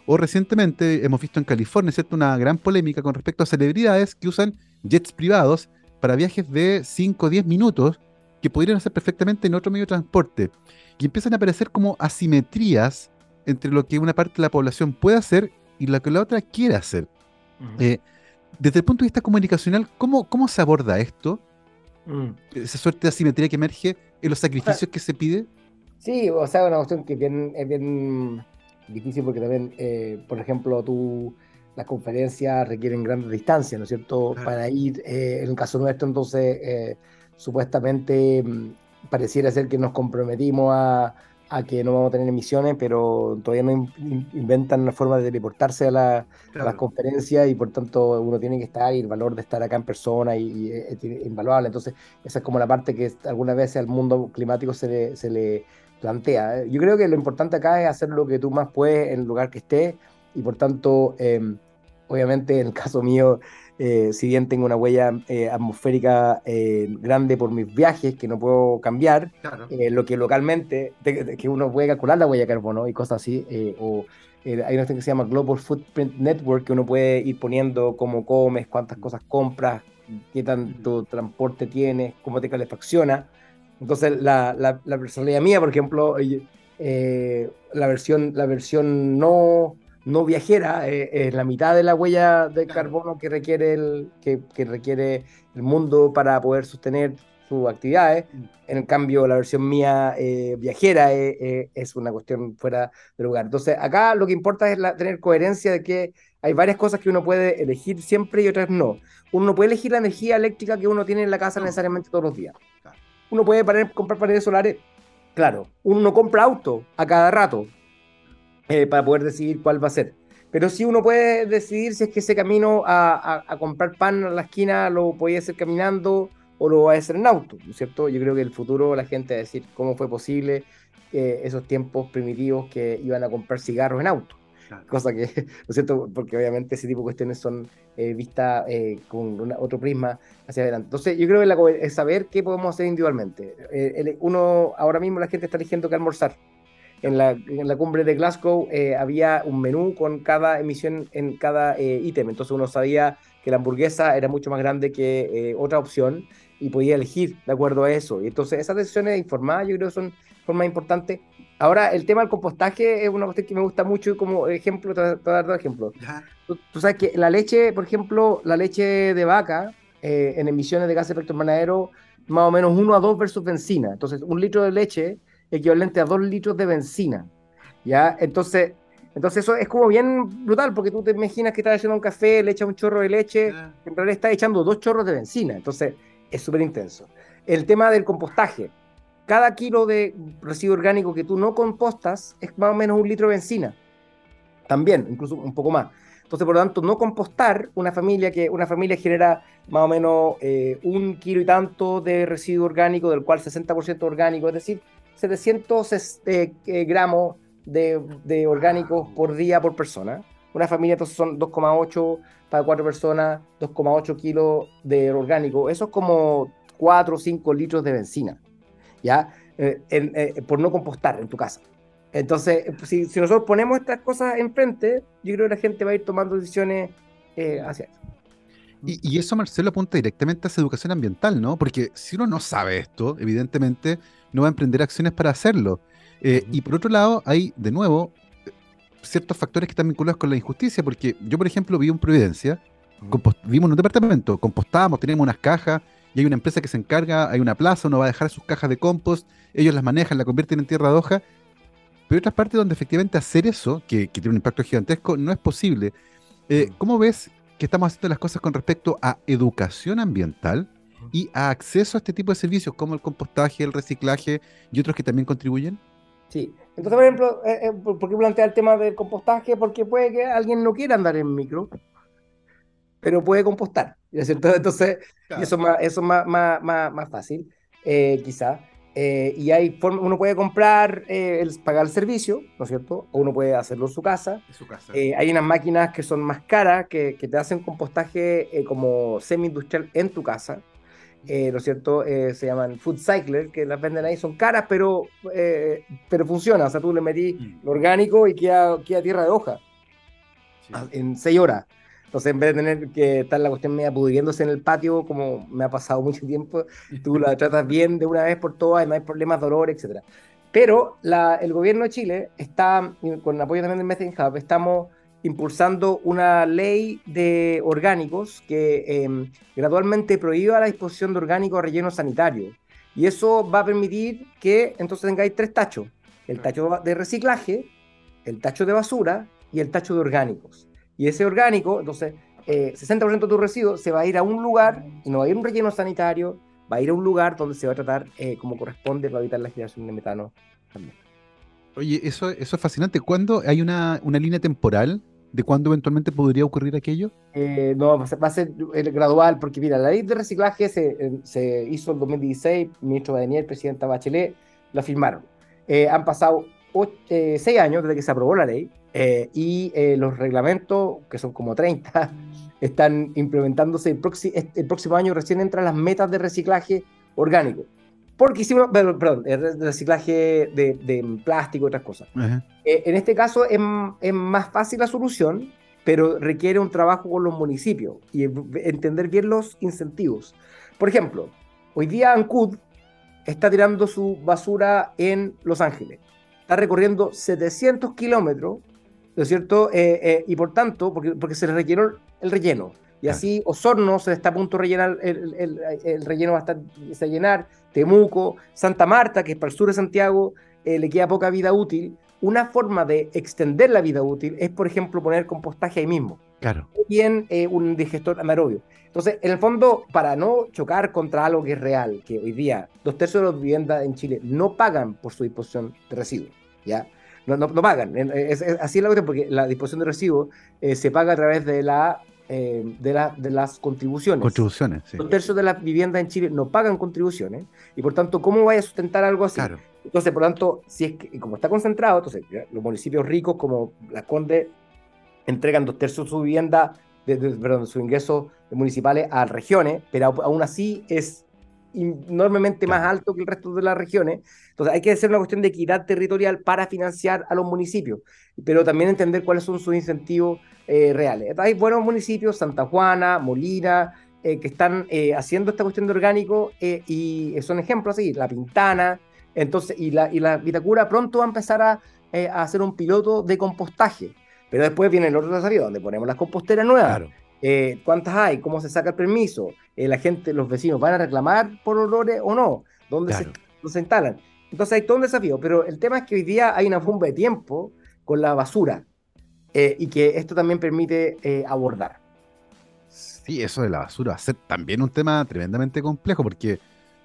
O recientemente hemos visto en California ¿cierto? una gran polémica con respecto a celebridades que usan jets privados para viajes de 5 o 10 minutos que podrían hacer perfectamente en otro medio de transporte. Y empiezan a aparecer como asimetrías entre lo que una parte de la población puede hacer y lo que la otra quiere hacer. Eh, desde el punto de vista comunicacional, ¿cómo, cómo se aborda esto? Mm. Esa suerte de asimetría que emerge en los sacrificios que se pide. Sí, o sea, una cuestión que bien, es bien difícil porque también, eh, por ejemplo, tú, las conferencias requieren grandes distancias, ¿no es cierto? Para ir, eh, en el caso nuestro, entonces, eh, supuestamente mm, pareciera ser que nos comprometimos a, a, que no vamos a tener emisiones, pero todavía no inventan una forma de teleportarse a, la, las conferencias y por tanto uno tiene que estar y el valor de estar acá en persona y, es invaluable. Entonces, esa es como la parte que algunas veces al mundo climático se le, se le plantea. Yo creo que lo importante acá es hacer lo que tú más puedes en el lugar que estés y por tanto, em, obviamente en el caso mío, eh, si bien tengo una huella eh, atmosférica eh, grande por mis viajes que no puedo cambiar, lo que localmente, que uno puede calcular la huella de carbono y cosas así, o hay una que se llama Global Footprint Network que uno puede ir poniendo cómo comes, cuántas cosas compras, qué tanto transporte tienes, cómo te calefacciona. Entonces, la, la, personalidad mía, por ejemplo, eh, la, versión, la versión no, no viajera eh, es la mitad de la huella de carbono que requiere el, que, que requiere el mundo para poder sostener sus actividades. Mm. En cambio, la versión mía eh, viajera es una cuestión fuera de lugar. Entonces, acá lo que importa es tener coherencia de que hay varias cosas que uno puede elegir siempre y otras no. Uno no puede elegir la energía eléctrica que uno tiene en la casa necesariamente todos los días. Uno puede comprar paneles solares, claro. Uno no compra auto a cada rato eh, para poder decidir cuál va a ser. Pero sí uno puede decidir si es que ese camino a, comprar pan a la esquina lo podía hacer caminando o lo va a hacer en auto, ¿no es cierto? Yo creo que el futuro la gente va a decir cómo fue posible esos tiempos primitivos que iban a comprar cigarros en auto. Cosa que, ¿no es cierto? Porque obviamente ese tipo de cuestiones son eh, vistas eh, con otro prisma hacia adelante. Entonces, yo creo que la, es saber qué podemos hacer individualmente. Eh, uno, ahora mismo la gente está eligiendo qué almorzar. En la, en la cumbre de Glasgow había un menú con cada emisión en cada ítem. Entonces uno sabía que la hamburguesa era mucho más grande que otra opción y podía elegir de acuerdo a eso. Y entonces esas decisiones informadas yo creo que son más importantes Ahora, el tema del compostaje es una cuestión que me gusta mucho y como ejemplo, te voy a dar dos ejemplos. Tú, sabes que la leche, por ejemplo, la leche de vaca eh, en emisiones de gases de efecto invernadero, más o menos 1 a 2 versus benzina. Entonces, un litro de leche equivalente a 2 litros de benzina. ¿Ya? Entonces, entonces eso es como bien brutal, porque tú te imaginas que estás haciendo un café, le echas un chorro de leche, en realidad estás echando dos chorros de benzina. Entonces, es súper intenso. El tema del compostaje cada kilo de residuo orgánico que tú no compostas es más o menos un litro de benzina. También, incluso un poco más. Entonces, por lo tanto, no compostar una familia que una familia genera más o menos eh, un kilo y tanto de residuo orgánico, del cual 60% orgánico, es decir, 700 este, eh, gramos de, de, orgánicos por día por persona. Una familia entonces son 2,8 para cuatro personas, 2,8 kilos de orgánico. Eso es como 4 o 5 litros de benzina. ¿Ya? Eh, eh, por no compostar en tu casa. Entonces, si, si, nosotros ponemos estas cosas enfrente, yo creo que la gente va a ir tomando decisiones eh, hacia eso. Y, eso, Marcelo, apunta directamente a esa educación ambiental, ¿no? Porque si uno no sabe esto, evidentemente no va a emprender acciones para hacerlo. Y por otro lado, hay, de nuevo, ciertos factores que están vinculados con la injusticia, porque yo, por ejemplo, vivo en Providencia, vivimos en un departamento, compostamos, tenemos unas cajas, y hay una empresa que se encarga, hay una plaza, uno va a dejar sus cajas de compost, ellos las manejan, la convierten en tierra de hoja, pero hay otras partes donde efectivamente hacer eso, que, tiene un impacto gigantesco, no es posible. Eh, mm. ¿Cómo ves que estamos haciendo las cosas con respecto a educación ambiental y a acceso a este tipo de servicios como el compostaje, el reciclaje y otros que también contribuyen? Sí, entonces, por ejemplo, eh, eh, ¿por qué plantea el tema del compostaje? Porque puede que alguien no quiera andar en micro, pero puede compostar, ¿no es cierto? Entonces, eso, más, eso es más, más, más, más fácil, eh, quizá. Eh, y hay forma, uno puede comprar, eh, el, pagar el servicio, ¿no es cierto? O uno puede hacerlo en su casa. su casa. hay unas máquinas que son más caras, que, que te hacen compostaje como semi-industrial en tu casa. ¿no es cierto? se llaman food cycler, que las venden ahí, son caras, pero, pero funciona. O sea, tú le metís mm. lo orgánico y queda, queda tierra de hoja en seis horas. Entonces, en vez de tener que estar la cuestión media pudriéndose en el patio, como me ha pasado mucho tiempo, tú la tratas bien de una vez por todas y no hay problemas, dolor, etc. Pero la, el gobierno de Chile está, con el apoyo también del Methane Hub, estamos impulsando una ley de orgánicos que em, gradualmente prohíba la disposición de orgánicos a relleno sanitario. Y eso va a permitir que entonces tengáis tres tachos. El tacho de reciclaje, el tacho de basura y el tacho de orgánicos. Y ese orgánico, entonces, 60% de tu residuo se va a ir a un lugar y no va a ir a un relleno sanitario, va a ir a un lugar donde se va a tratar como corresponde para evitar la generación de metano también. Oye, eso, eso es fascinante. ¿Cuándo hay una, una línea temporal de cuándo eventualmente podría ocurrir aquello? Eh, no, va a, ser, gradual, porque mira, la ley de reciclaje se, eh, se hizo en 2016, el ministro Badenier, presidenta Bachelet, la firmaron. Eh, han pasado seis años desde que se aprobó la ley y los reglamentos, que son como 30, están implementándose el, el próximo año, recién entran las metas de reciclaje orgánico porque hicimos, perdón, el reciclaje de, plástico y otras cosas. Eh, en este caso es, más fácil la solución, pero requiere un trabajo con los municipios y entender bien los incentivos. Por ejemplo, hoy día Ancud está tirando su basura en Los Ángeles. Está recorriendo 700 kilómetros, ¿no es cierto? Eh, eh, y por tanto, porque, porque se le requiere el relleno. Y así Osorno se está a punto de rellenar, el, relleno va a estar a llenar, Temuco, Santa Marta, que es para el sur de Santiago, eh, le queda poca vida útil. Una forma de extender la vida útil es, por ejemplo, poner compostaje ahí mismo. Claro. Bien eh, un digestor anaerobio. Entonces, en el fondo, para no chocar contra algo que es real, que hoy día dos tercios de las viviendas en Chile no pagan por su disposición de residuos, ¿ya? No, no, pagan. Es, así es la cuestión, porque la disposición de residuos eh, se paga a través de la eh, de, la, de, las contribuciones. Contribuciones, sí. Un tercio de las viviendas en Chile no pagan contribuciones y por tanto, ¿cómo vaya a sustentar algo así? Claro. Entonces, por tanto, si es que, como está concentrado, entonces los municipios ricos como Las Condes entregan dos tercios de su vivienda, de, perdón, de sus ingresos municipales a regiones, pero aún así es enormemente más alto que el resto de las regiones. Entonces hay que hacer una cuestión de equidad territorial para financiar a los municipios, pero también entender cuáles son sus incentivos eh, reales. Hay buenos municipios, Santa Juana, Molina, eh, que están eh, haciendo esta cuestión de orgánico y son ejemplos así, La Pintana, entonces, y la, y la Vitacura pronto va a empezar a, hacer un piloto de compostaje. Pero después viene el otro desafío, donde ponemos las composteras nuevas. ¿Cuántas hay? ¿Cómo se saca el permiso? ¿La gente, los vecinos van a reclamar por olores o no? ¿Dónde se, se, instalan? Entonces hay todo un desafío, pero el tema es que hoy día hay una bomba de tiempo con la basura. Eh, y que esto también permite eh, abordar. Sí, eso de la basura va a ser también un tema tremendamente complejo porque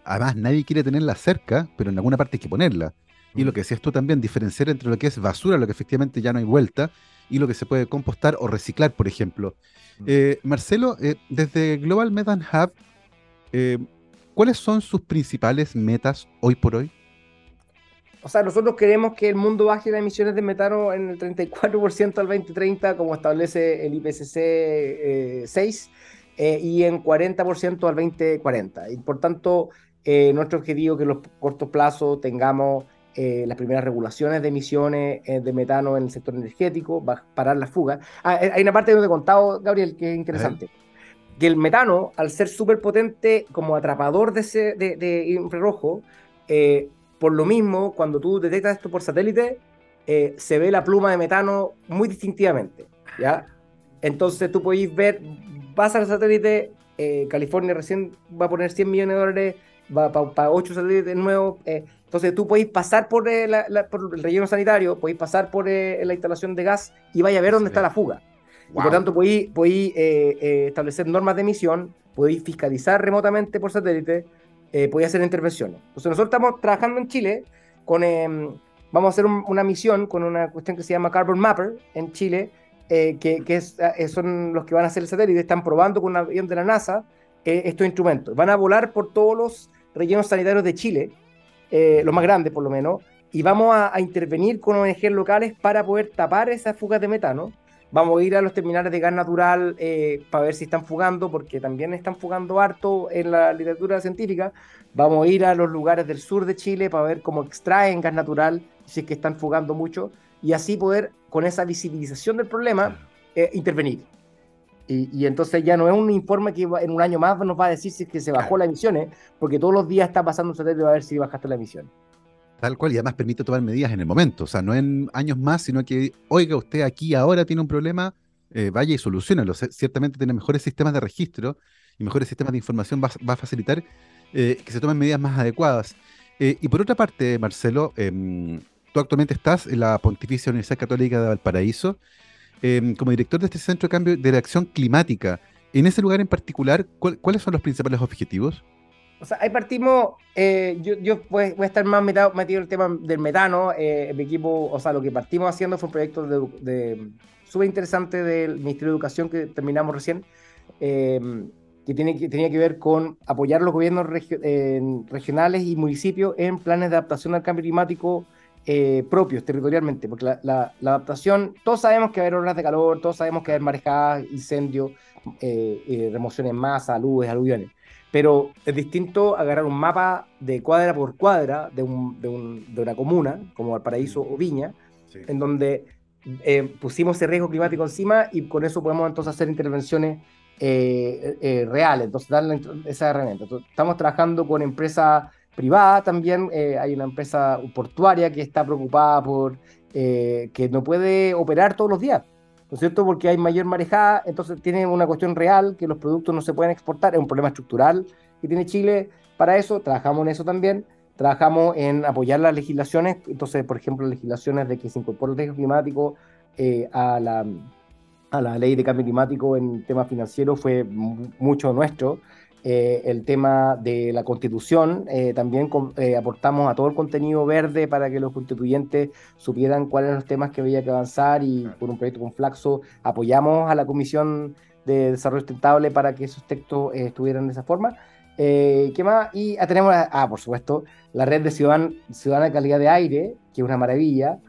además nadie quiere tenerla cerca, pero en alguna parte hay que ponerla. Y lo mm. que decías tú también, diferenciar entre lo que es basura, lo que efectivamente ya no hay vuelta, y lo que se puede compostar o reciclar, por ejemplo. Mm. Eh, Marcelo, desde Global Methane Hub, ¿cuáles son sus principales metas hoy por hoy? o sea, nosotros queremos que el mundo baje las emisiones de metano en el 34% al 2030, como establece el IPCC 6, eh, eh, y en 40% al 2040. Y por tanto, eh, nuestro objetivo es que en los cortos plazos tengamos las primeras regulaciones de emisiones de metano en el sector energético, va a parar la fuga. Ah, hay una parte donde he contado, Gabriel, que es interesante. Que el metano, al ser súper potente como atrapador de, ese, de, de infrarrojo, por lo mismo, cuando tú detectas esto por satélite, eh, se ve la pluma de metano muy distintivamente, ¿ya? Entonces tú podéis ver, vas al satélite, eh, California recién va a poner 100 millones de dólares, va para 8 satélites nuevos, eh, entonces tú podéis pasar por, el relleno sanitario, podéis pasar por la instalación de gas y vaya a ver dónde está la fuga. Y por tanto podéis, podéis establecer normas de emisión, podéis fiscalizar remotamente por satélite, eh, podía hacer intervenciones. Entonces nosotros estamos trabajando en Chile con, em, vamos a hacer una misión con una cuestión que se llama Carbon Mapper en Chile, eh, que, que es, eh, son los que van a hacer el satélite, están probando con un avión de la NASA estos instrumentos. Van a volar por todos los rellenos sanitarios de Chile, los más grandes por lo menos, y vamos a, a intervenir con ONG locales para poder tapar esas fugas de metano Vamos a ir a los terminales de gas natural eh, para ver si están fugando, porque también están fugando harto en la literatura científica. Vamos a ir a los lugares del sur de Chile para ver cómo extraen gas natural, si es que están fugando mucho, y así poder, con esa visibilización del problema, eh, intervenir. Y, entonces ya no es un informe que en un año más nos va a decir si es que se bajó las emisiones, porque todos los días está pasando un satélite a ver si bajaste las emisiones. Tal cual, y además permite tomar medidas en el momento, o sea, no en años más, sino que, oiga, usted aquí ahora tiene un problema, eh, vaya y solucionalo. ciertamente tiene mejores sistemas de registro y mejores sistemas de información va, a facilitar eh, que se tomen medidas más adecuadas. Eh, y por otra parte, Marcelo, em, tú actualmente estás en la Pontificia Universidad Católica de Valparaíso em, como director de este Centro de Cambio de Reacción Climática. En ese lugar en particular, ¿cuáles son los principales objetivos? O sea, ahí partimos, eh, yo, yo voy, a estar más metido, en el tema del metano, eh, mi equipo, o sea, lo que partimos haciendo fue un proyecto de, súper interesante del Ministerio de Educación que terminamos recién, eh, que, tiene, que tenía que ver con apoyar a los gobiernos regionales y municipios en planes de adaptación al cambio climático propios, territorialmente, porque la, la, adaptación, todos sabemos que va a haber olas de calor, todos sabemos que va a haber marejadas, incendios, remociones en masa, aludes, aluviones pero es distinto agarrar un mapa de cuadra por cuadra de, un, de, un, de una comuna, como Valparaíso o Viña, en donde eh, pusimos ese riesgo climático encima y con eso podemos entonces hacer intervenciones eh, eh, reales, entonces darle esa herramienta. estamos trabajando con empresas privadas también, hay una empresa portuaria que está preocupada por que no puede operar todos los días. ¿no es cierto? Porque hay mayor marejada, entonces tiene una cuestión real que los productos no se pueden exportar, es un problema estructural que tiene Chile. Para eso, trabajamos en eso también, trabajamos en apoyar las legislaciones, entonces, por ejemplo, legislaciones de que se incorpore el riesgo climático eh, a, la, a la ley de cambio climático en temas financieros fue mucho nuestro. Eh, el tema de la constitución, eh, también eh, aportamos a todo el contenido verde para que los constituyentes supieran cuáles eran los temas que había que avanzar y por un proyecto con Flaxo apoyamos a la Comisión de Desarrollo Sustentable para que esos textos estuvieran de esa forma. ¿Qué más? Y ah, tenemos, ah, por supuesto, la red de Ciudadana, Ciudadana de Calidad de Aire, que es una maravilla,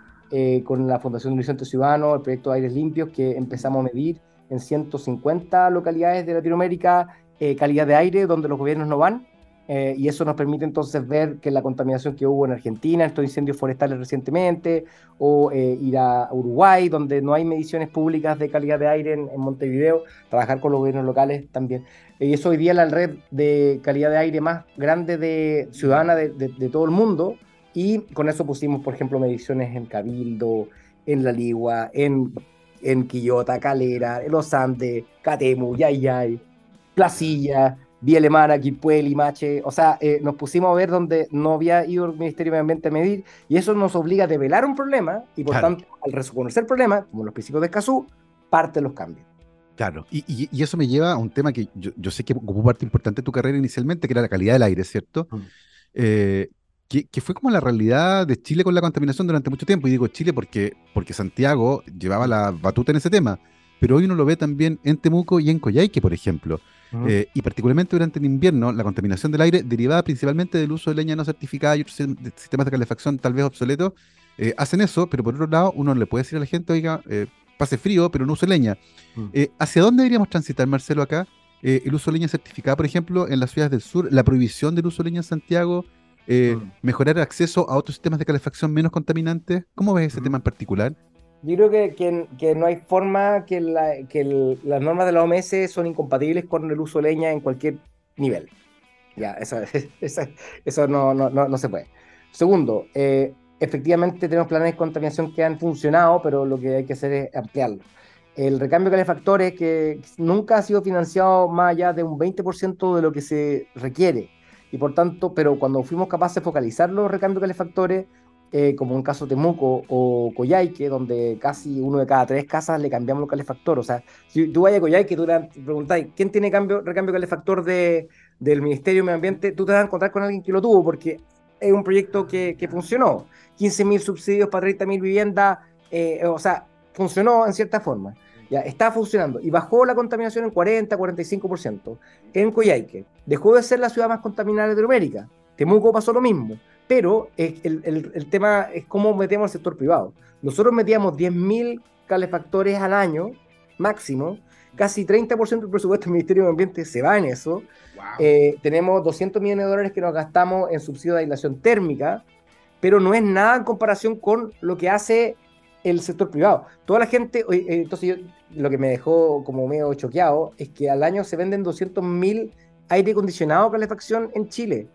con la Fundación de Horizonte Ciudadano, el proyecto de Aires Limpios, que empezamos a medir en 150 localidades de Latinoamérica eh, calidad de aire donde los gobiernos no van. Eh, y eso nos permite entonces ver que la contaminación que hubo en Argentina, estos incendios forestales recientemente, o eh, ir a Uruguay, donde no hay mediciones públicas de calidad de aire en, Montevideo, trabajar con los gobiernos locales también. y eso hoy día la red de calidad de aire más grande de ciudadana de, todo el mundo, y con eso pusimos, por ejemplo, mediciones en Cabildo, en La Ligua, en, en Quillota, Calera, en Los Andes, Catemu, Yayay, Placilla, Vía Alemana, Quilpue, Limache, o sea, eh, nos pusimos a ver donde no había ido el Ministerio de Medio Ambiente a medir, y eso nos obliga a develar un problema, y por tanto, al reconocer el problema, como los principios de Escazú, parte los cambios. Claro, y, eso me lleva a un tema que yo, sé que ocupó parte importante de tu carrera inicialmente, que era la calidad del aire, ¿cierto? Mm. Eh, que, fue como la realidad de Chile con la contaminación durante mucho tiempo. Y digo Chile porque, porque Santiago llevaba la batuta en ese tema. Pero hoy uno lo ve también en Temuco y en Coyhaique, por ejemplo. Eh, y particularmente durante el invierno, la contaminación del aire, derivada principalmente del uso de leña no certificada y otros sistemas de calefacción tal vez obsoletos, eh, hacen eso, pero por otro lado, uno le puede decir a la gente, oiga, eh, pase frío, pero no use leña. Mm. ¿Hacia dónde deberíamos transitar, Marcelo, acá? el uso de leña certificada, por ejemplo, en las ciudades del sur, la prohibición del uso de leña en Santiago, mm. mejorar el acceso a otros sistemas de calefacción menos contaminantes. ¿Cómo ves ese tema en particular? Yo creo que, que, no hay forma que, la, que las normas de la OMS son incompatibles con el uso de leña en cualquier nivel. Ya, eso, eso, no, no, no, se puede. Segundo, eh, efectivamente tenemos planes de contaminación que han funcionado, pero lo que hay que hacer es ampliarlo. El recambio de calefactores que nunca ha sido financiado más allá de un 20% de lo que se requiere. Y por tanto, pero cuando fuimos capaces de focalizar los recambios de calefactores, eh, como en caso Temuco o Coyhaique, donde casi uno de cada tres casas le cambiamos el calefactor. O sea, si tú vas a Coyhaique, tú te preguntáis, ¿quién tiene cambio, recambio calefactor de, del Ministerio de Medio Ambiente? Tú te vas a encontrar con alguien que lo tuvo, porque es un proyecto que, que funcionó. 15.000 subsidios para 30.000 viviendas, eh, o sea, funcionó en cierta forma. Ya, está funcionando. Y bajó la contaminación en 40, 45%. En Coyhaique. Dejó de ser la ciudad más contaminada de Latinoamérica. Temuco pasó lo mismo pero el, el, tema es cómo metemos al sector privado. Nosotros metíamos 10.000 calefactores al año, máximo, casi 30% del presupuesto del Ministerio de Ambiente se va en eso. Eh, tenemos 200 millones de dólares que nos gastamos en subsidio de aislación térmica, pero no es nada en comparación con lo que hace el sector privado. Toda la gente, eh, entonces lo que me dejó como medio choqueado es que al año se venden 200.000 aire acondicionado calefacción en Chile.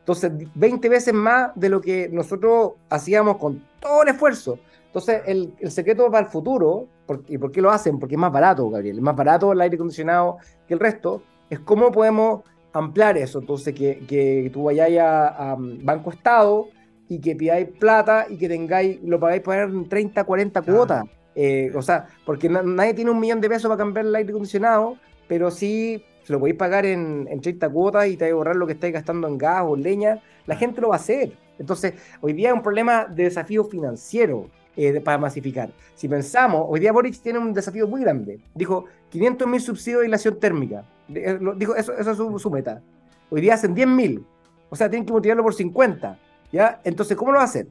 Entonces, 20 veces más de lo que nosotros hacíamos con todo el esfuerzo. Entonces, el, secreto para el futuro, ¿y por qué lo hacen? Porque es más barato, Gabriel, es más barato el aire acondicionado que el resto, es cómo podemos ampliar eso. Entonces, que, que tú vayas a, Banco Estado y que pidáis plata y que tengáis, lo pagáis pagar en 30, 40 cuotas. Eh, o sea, porque nadie tiene un millón de pesos para cambiar el aire acondicionado, pero sí se lo podéis pagar en, en 30 cuotas y te vais a ahorrar lo que estáis gastando en gas o leña. La gente lo va a hacer. Entonces, hoy día es un problema de desafío financiero eh, para masificar. Si pensamos, hoy día Boric tiene un desafío muy grande. Dijo 500 mil subsidios de aislación térmica. Eh, dijo, eso, eso es su, su, meta. Hoy día hacen 10 mil. O sea, tienen que multiplicarlo por 50. ¿ya? Entonces, ¿cómo lo va a hacer?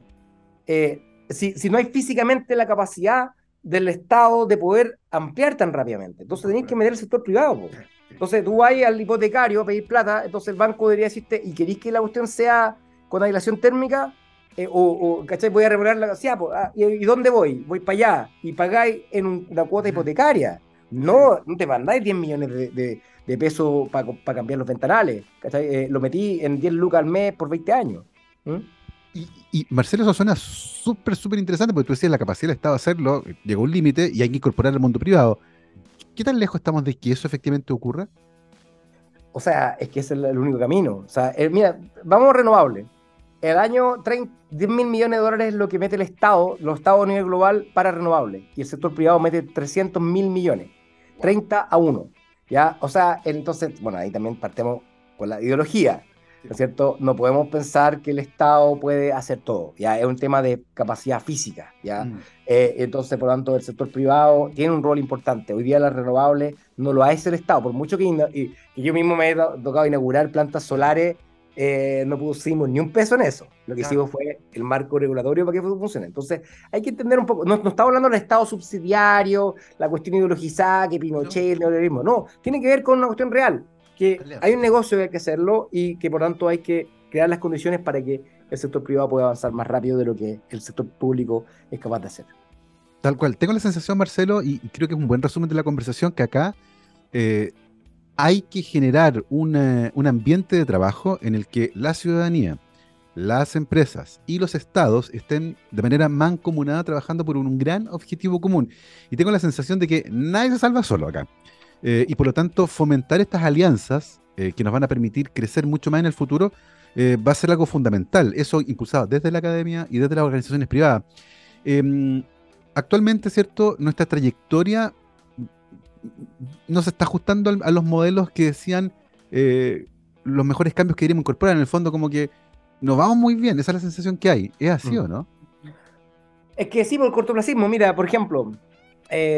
Eh, si, si no hay físicamente la capacidad del Estado de poder ampliar tan rápidamente. Entonces tenéis que meter el sector privado. Entonces tú vas al hipotecario a pedir plata, entonces el banco debería decirte, ¿y queréis que la cuestión sea con aislación térmica? Eh, o, ¿cachai? Voy a regular la ah, pues, ah, ¿y, dónde voy? Voy para allá. Y pagáis en una cuota hipotecaria. No, no te mandáis 10 millones de, de, pesos para cambiar los ventanales. Eh, lo metí en 10 lucas al mes por 20 años. Y, Marcelo, eso suena súper, súper interesante porque tú decías la capacidad del Estado de hacerlo, llegó un límite y hay que incorporar al mundo privado. ¿Qué tan lejos estamos de que eso efectivamente ocurra? O sea, es que es el único camino. O sea, eh, mira, vamos renovable. El año 30, 10 mil millones de dólares es lo que mete el Estado, los Estados a nivel global, para renovable. Y el sector privado mete 300 mil millones. 30 a 1. ¿ya? O sea, entonces, bueno, ahí también partemos con la ideología. ¿No es cierto? No podemos pensar que el Estado puede hacer todo, ya es un tema de capacidad física, ya. Mm. Eh, entonces, por lo tanto, el sector privado tiene un rol importante. Hoy día las renovables no lo hace el Estado, por mucho que, yo mismo me he tocado inaugurar plantas solares, eh, no pusimos ni un peso en eso. Lo que hicimos fue el marco regulatorio para que funcione. Entonces, hay que entender un poco, no, no estamos hablando del Estado subsidiario, la cuestión ideologizada, que Pinochet, el neoliberalismo, no, tiene que ver con una cuestión real que hay un negocio que hay que hacerlo y que por tanto hay que crear las condiciones para que el sector privado pueda avanzar más rápido de lo que el sector público es capaz de hacer. Tal cual. Tengo la sensación, Marcelo, y, creo que es un buen resumen de la conversación, que acá eh, hay que generar un ambiente de trabajo en el que la ciudadanía, las empresas y los estados estén de manera mancomunada trabajando por un gran objetivo común. Y tengo la sensación de que nadie se salva solo acá. Eh, y por lo tanto fomentar estas alianzas eh, que nos van a permitir crecer mucho más en el futuro eh, va a ser algo fundamental. Eso impulsado desde la academia y desde las organizaciones privadas. Em, actualmente, ¿cierto? Nuestra trayectoria no se está ajustando a los modelos que decían los mejores cambios que queremos incorporar. En el fondo, como que nos vamos muy bien. Esa es la sensación que hay. ¿Es así o no? Es que sí, por el cortoplacismo. Mira, por ejemplo,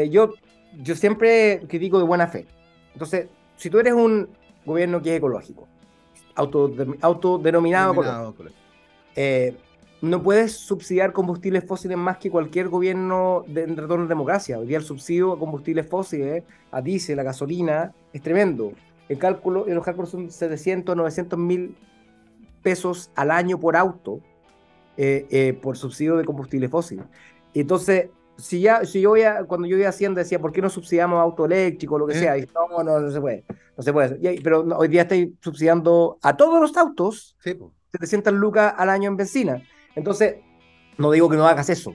yo yo siempre critico de buena fe. Entonces, si tú eres un gobierno que es ecológico, autodenominado ecológico, eh, no puedes subsidiar combustibles fósiles más que cualquier gobierno de, en retorno a democracia. Hoy día el subsidio a combustibles fósiles, a diésel, a gasolina, es tremendo. El cálculo, los cálculos son 700, 900 mil pesos al año por auto eh, eh, por subsidio de combustibles fósiles. Entonces, si ya, si yo voy a, cuando yo iba a Hacienda decía, ¿por qué no subsidiamos auto eléctrico o lo que sea? Y, no, no, no se puede, no se puede. pero hoy día estoy subsidiando a todos los autos sí, 700 lucas al año en benzina. Entonces, no digo que no hagas eso,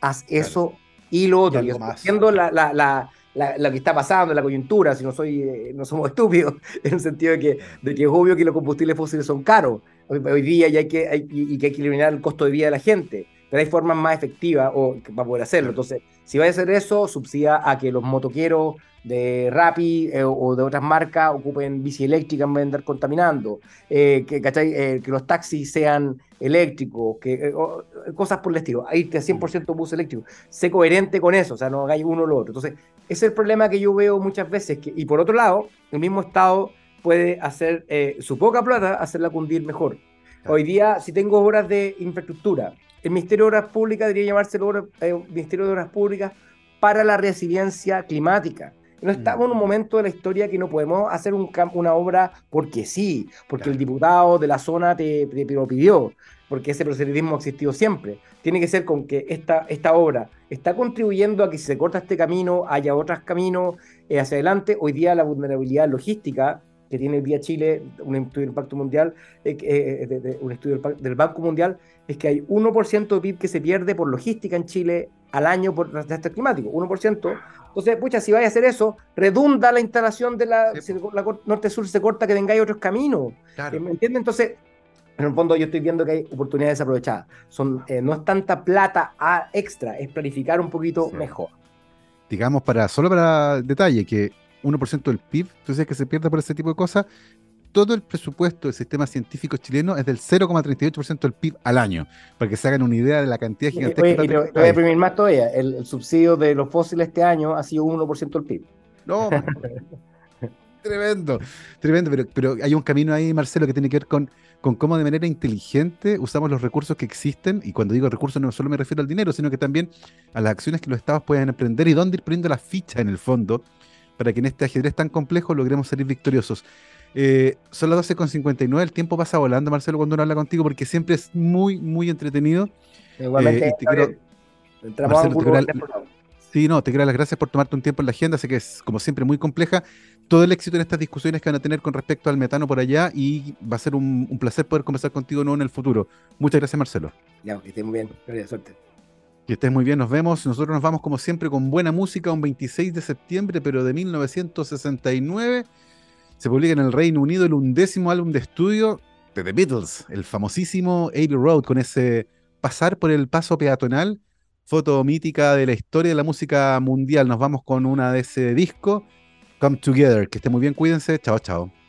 haz eso y lo otro. Y, haciendo la, la, la, la, que está pasando en la coyuntura, si no soy, eh, no somos estúpidos, en el sentido de que, de que es obvio que los combustibles fósiles son caros hoy, día y, hay que, hay, y que hay que eliminar el costo de vida de la gente pero hay formas más efectivas o, para poder hacerlo. Entonces, si va a hacer eso, subsidia a que los motoqueros de Rappi eh, o de otras marcas ocupen bici eléctrica en vez de andar contaminando, eh, que, eh, que los taxis sean eléctricos, que, cosas por el estilo, irte a 100% bus eléctrico, sé coherente con eso, o sea, no hagáis uno o lo otro. Entonces, ese es el problema que yo veo muchas veces, que, y por otro lado, el mismo Estado puede hacer su poca plata, hacerla cundir mejor. Hoy día, si tengo obras de infraestructura, el Ministerio de Obras Públicas debería llamarse el eh, Ministerio de Obras Públicas para la resiliencia climática. No mm. estamos en un momento de la historia que no podemos hacer un, una obra porque sí, porque el diputado de la zona te, lo pidió, porque ese proselitismo ha existido siempre. Tiene que ser con que esta, esta obra está contribuyendo a que si se corta este camino, haya otros caminos eh, hacia adelante. Hoy día la vulnerabilidad logística que tiene el día Chile, un estudio de impacto mundial, eh, un estudio del Banco Mundial, es que hay 1% de PIB que se pierde por logística en Chile al año por desastre climático, 1%. Entonces, pucha, si vais a hacer eso, redunda la instalación de la, si la norte-sur se corta, que tengáis otros caminos. ¿Me entiendes? Entonces, en el fondo yo estoy viendo que hay oportunidades desaprovechadas. Son, eh, no es tanta plata a extra, es planificar un poquito mejor. Digamos, para solo para detalle, que 1% del PIB, entonces que se pierde por ese tipo de cosas, todo el presupuesto del sistema científico chileno es del 0,38% del PIB al año, para que se hagan una idea de la cantidad gigantesca. Oye, y te, voy a deprimir más todavía, el, subsidio de los fósiles este año ha sido 1% del PIB. No, tremendo, tremendo, pero, pero hay un camino ahí, Marcelo, que tiene que ver con, con cómo de manera inteligente usamos los recursos que existen, y cuando digo recursos no solo me refiero al dinero, sino que también a las acciones que los estados pueden emprender y dónde ir poniendo la ficha en el fondo, para que en este ajedrez tan complejo logremos salir victoriosos. Eh, son las 12.59, el tiempo pasa volando, Marcelo, cuando uno habla contigo, porque siempre es muy, muy entretenido. Igualmente, eh, te quiero, Sí, no, te quiero dar las gracias por tomarte un tiempo en la agenda, sé que es, como siempre, muy compleja. Todo el éxito en estas discusiones que van a tener con respecto al metano por allá y va a ser un, placer poder conversar contigo nuevo en el futuro. Muchas gracias, Marcelo. Ya, que estés muy bien. Gracias, suerte. Que estés muy bien, nos vemos. Nosotros nos vamos como siempre con buena música, un 26 de septiembre, pero de 1969 se publica en el Reino Unido el undécimo álbum de estudio de The Beatles, el famosísimo Abbey Road, con ese pasar por el paso peatonal, foto mítica de la historia de la música mundial. Nos vamos con una de ese disco, Come Together. Que esté muy bien, cuídense. Chao, chao.